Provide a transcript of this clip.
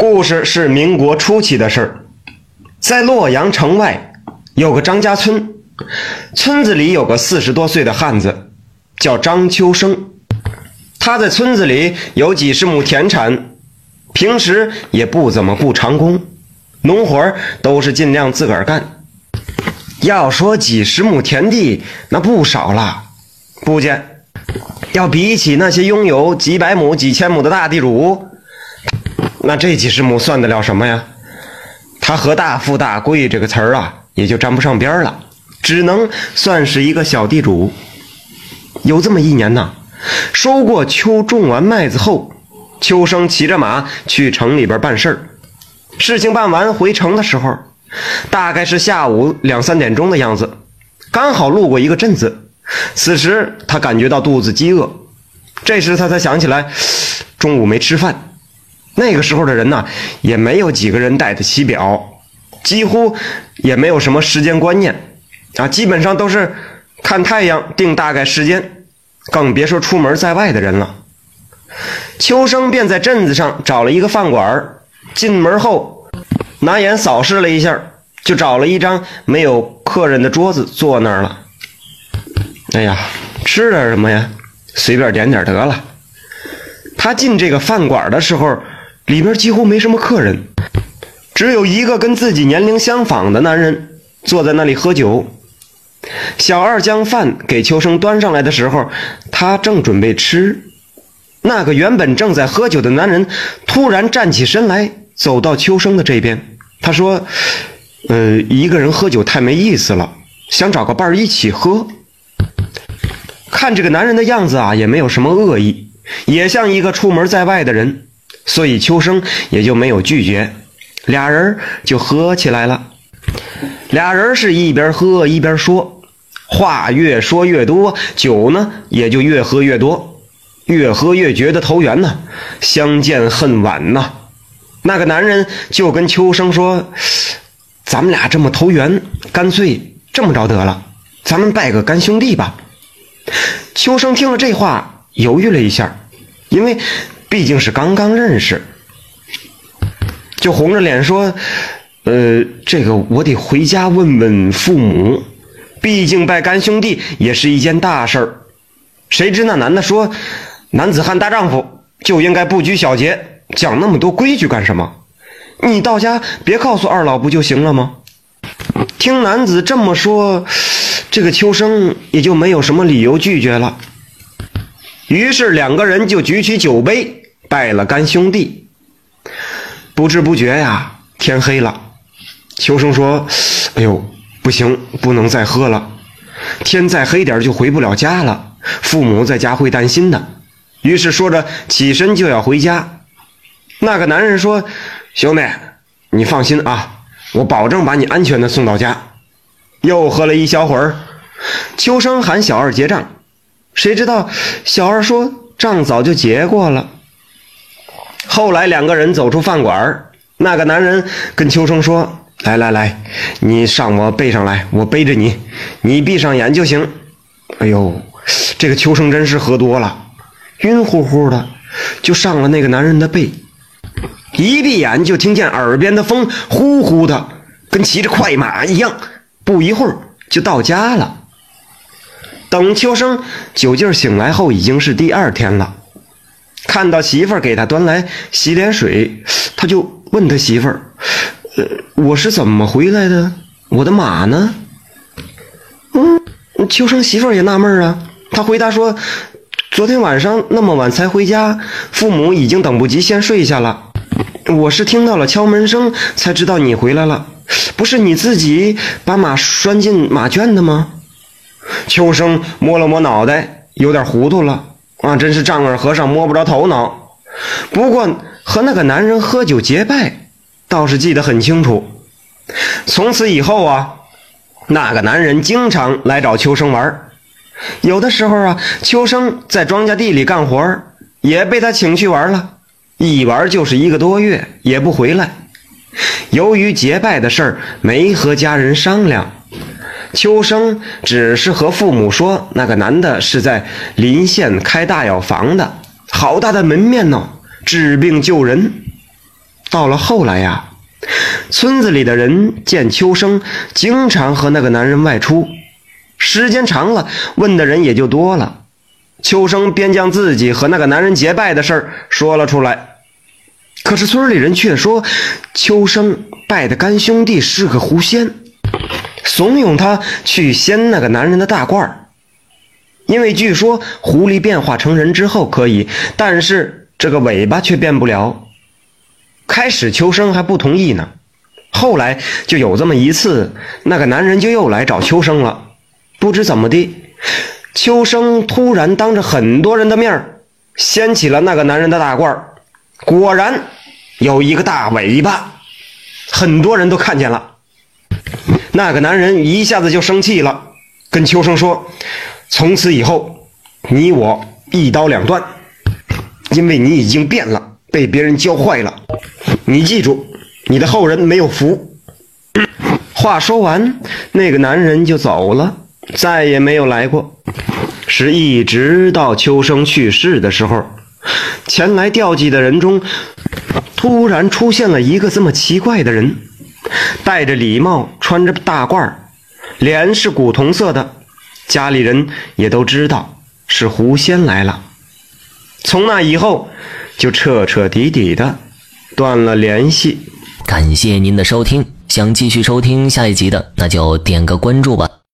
故事是民国初期的事儿，在洛阳城外有个张家村，村子里有个四十多岁的汉子，叫张秋生。他在村子里有几十亩田产，平时也不怎么顾长工，农活都是尽量自个儿干。要说几十亩田地，那不少了，不见。要比起那些拥有几百亩、几千亩的大地主。那这几十亩算得了什么呀？他和大富大贵这个词儿啊，也就沾不上边了，只能算是一个小地主。有这么一年呐，收过秋种完麦子后，秋生骑着马去城里边办事儿。事情办完回城的时候，大概是下午两三点钟的样子，刚好路过一个镇子。此时他感觉到肚子饥饿，这时他才想起来，中午没吃饭。那个时候的人呢，也没有几个人戴得起表，几乎也没有什么时间观念啊，基本上都是看太阳定大概时间，更别说出门在外的人了。秋生便在镇子上找了一个饭馆进门后拿眼扫视了一下，就找了一张没有客人的桌子坐那儿了。哎呀，吃点什么呀？随便点点得了。他进这个饭馆的时候。里边几乎没什么客人，只有一个跟自己年龄相仿的男人坐在那里喝酒。小二将饭给秋生端上来的时候，他正准备吃，那个原本正在喝酒的男人突然站起身来，走到秋生的这边。他说：“呃，一个人喝酒太没意思了，想找个伴儿一起喝。”看这个男人的样子啊，也没有什么恶意，也像一个出门在外的人。所以秋生也就没有拒绝，俩人就喝起来了。俩人是一边喝一边说，话越说越多，酒呢也就越喝越多，越喝越觉得投缘呢。相见恨晚呐。那个男人就跟秋生说：“咱们俩这么投缘，干脆这么着得了，咱们拜个干兄弟吧。”秋生听了这话，犹豫了一下，因为。毕竟是刚刚认识，就红着脸说：“呃，这个我得回家问问父母，毕竟拜干兄弟也是一件大事儿。”谁知那男的说：“男子汉大丈夫就应该不拘小节，讲那么多规矩干什么？你到家别告诉二老不就行了吗？”听男子这么说，这个秋生也就没有什么理由拒绝了。于是两个人就举起酒杯。拜了干兄弟，不知不觉呀，天黑了。秋生说：“哎呦，不行，不能再喝了。天再黑点就回不了家了，父母在家会担心的。”于是说着起身就要回家。那个男人说：“兄弟，你放心啊，我保证把你安全的送到家。”又喝了一小会儿，秋生喊小二结账，谁知道小二说账早就结过了。后来两个人走出饭馆那个男人跟秋生说：“来来来，你上我背上来，我背着你，你闭上眼就行。”哎呦，这个秋生真是喝多了，晕乎乎的，就上了那个男人的背。一闭眼就听见耳边的风呼呼的，跟骑着快马一样。不一会儿就到家了。等秋生酒劲醒来后，已经是第二天了。看到媳妇儿给他端来洗脸水，他就问他媳妇儿：“呃，我是怎么回来的？我的马呢？”嗯，秋生媳妇儿也纳闷啊。他回答说：“昨天晚上那么晚才回家，父母已经等不及，先睡下了。我是听到了敲门声才知道你回来了。不是你自己把马拴进马圈的吗？”秋生摸了摸脑袋，有点糊涂了。啊，真是丈二和尚摸不着头脑。不过和那个男人喝酒结拜，倒是记得很清楚。从此以后啊，那个男人经常来找秋生玩。有的时候啊，秋生在庄稼地里干活，也被他请去玩了。一玩就是一个多月，也不回来。由于结拜的事儿没和家人商量。秋生只是和父母说，那个男的是在临县开大药房的，好大的门面呢，治病救人。到了后来呀，村子里的人见秋生经常和那个男人外出，时间长了，问的人也就多了。秋生便将自己和那个男人结拜的事儿说了出来。可是村里人却说，秋生拜的干兄弟是个狐仙，怂恿他去掀那个男人的大褂。因为据说狐狸变化成人之后可以，但是这个尾巴却变不了。开始秋生还不同意呢，后来就有这么一次，那个男人就又来找秋生了。不知怎么的，秋生突然当着很多人的面掀起了那个男人的大褂。果然有一个大尾巴，很多人都看见了。那个男人一下子就生气了，跟秋生说：“从此以后，你我一刀两断，因为你已经变了，被别人教坏了。你记住，你的后人没有福。”话说完，那个男人就走了，再也没有来过。是一直到秋生去世的时候。前来吊祭的人中，突然出现了一个这么奇怪的人，戴着礼帽，穿着大褂脸是古铜色的，家里人也都知道是狐仙来了。从那以后，就彻彻底底的断了联系。感谢您的收听，想继续收听下一集的，那就点个关注吧。